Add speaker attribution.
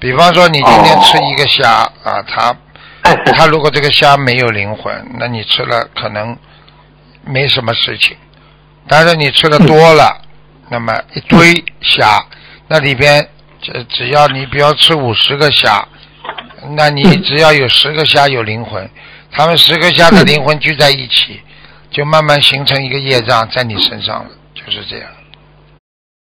Speaker 1: 比方说，你今天吃一个虾啊，它，它如果这个虾没有灵魂，那你吃了可能没什么事情。但是你吃的多了，那么一堆虾，那里边只只要你不要吃五十个虾，那你只要有十个虾有灵魂，他们十个虾的灵魂聚在一起，就慢慢形成一个业障在你身上了，就是这样。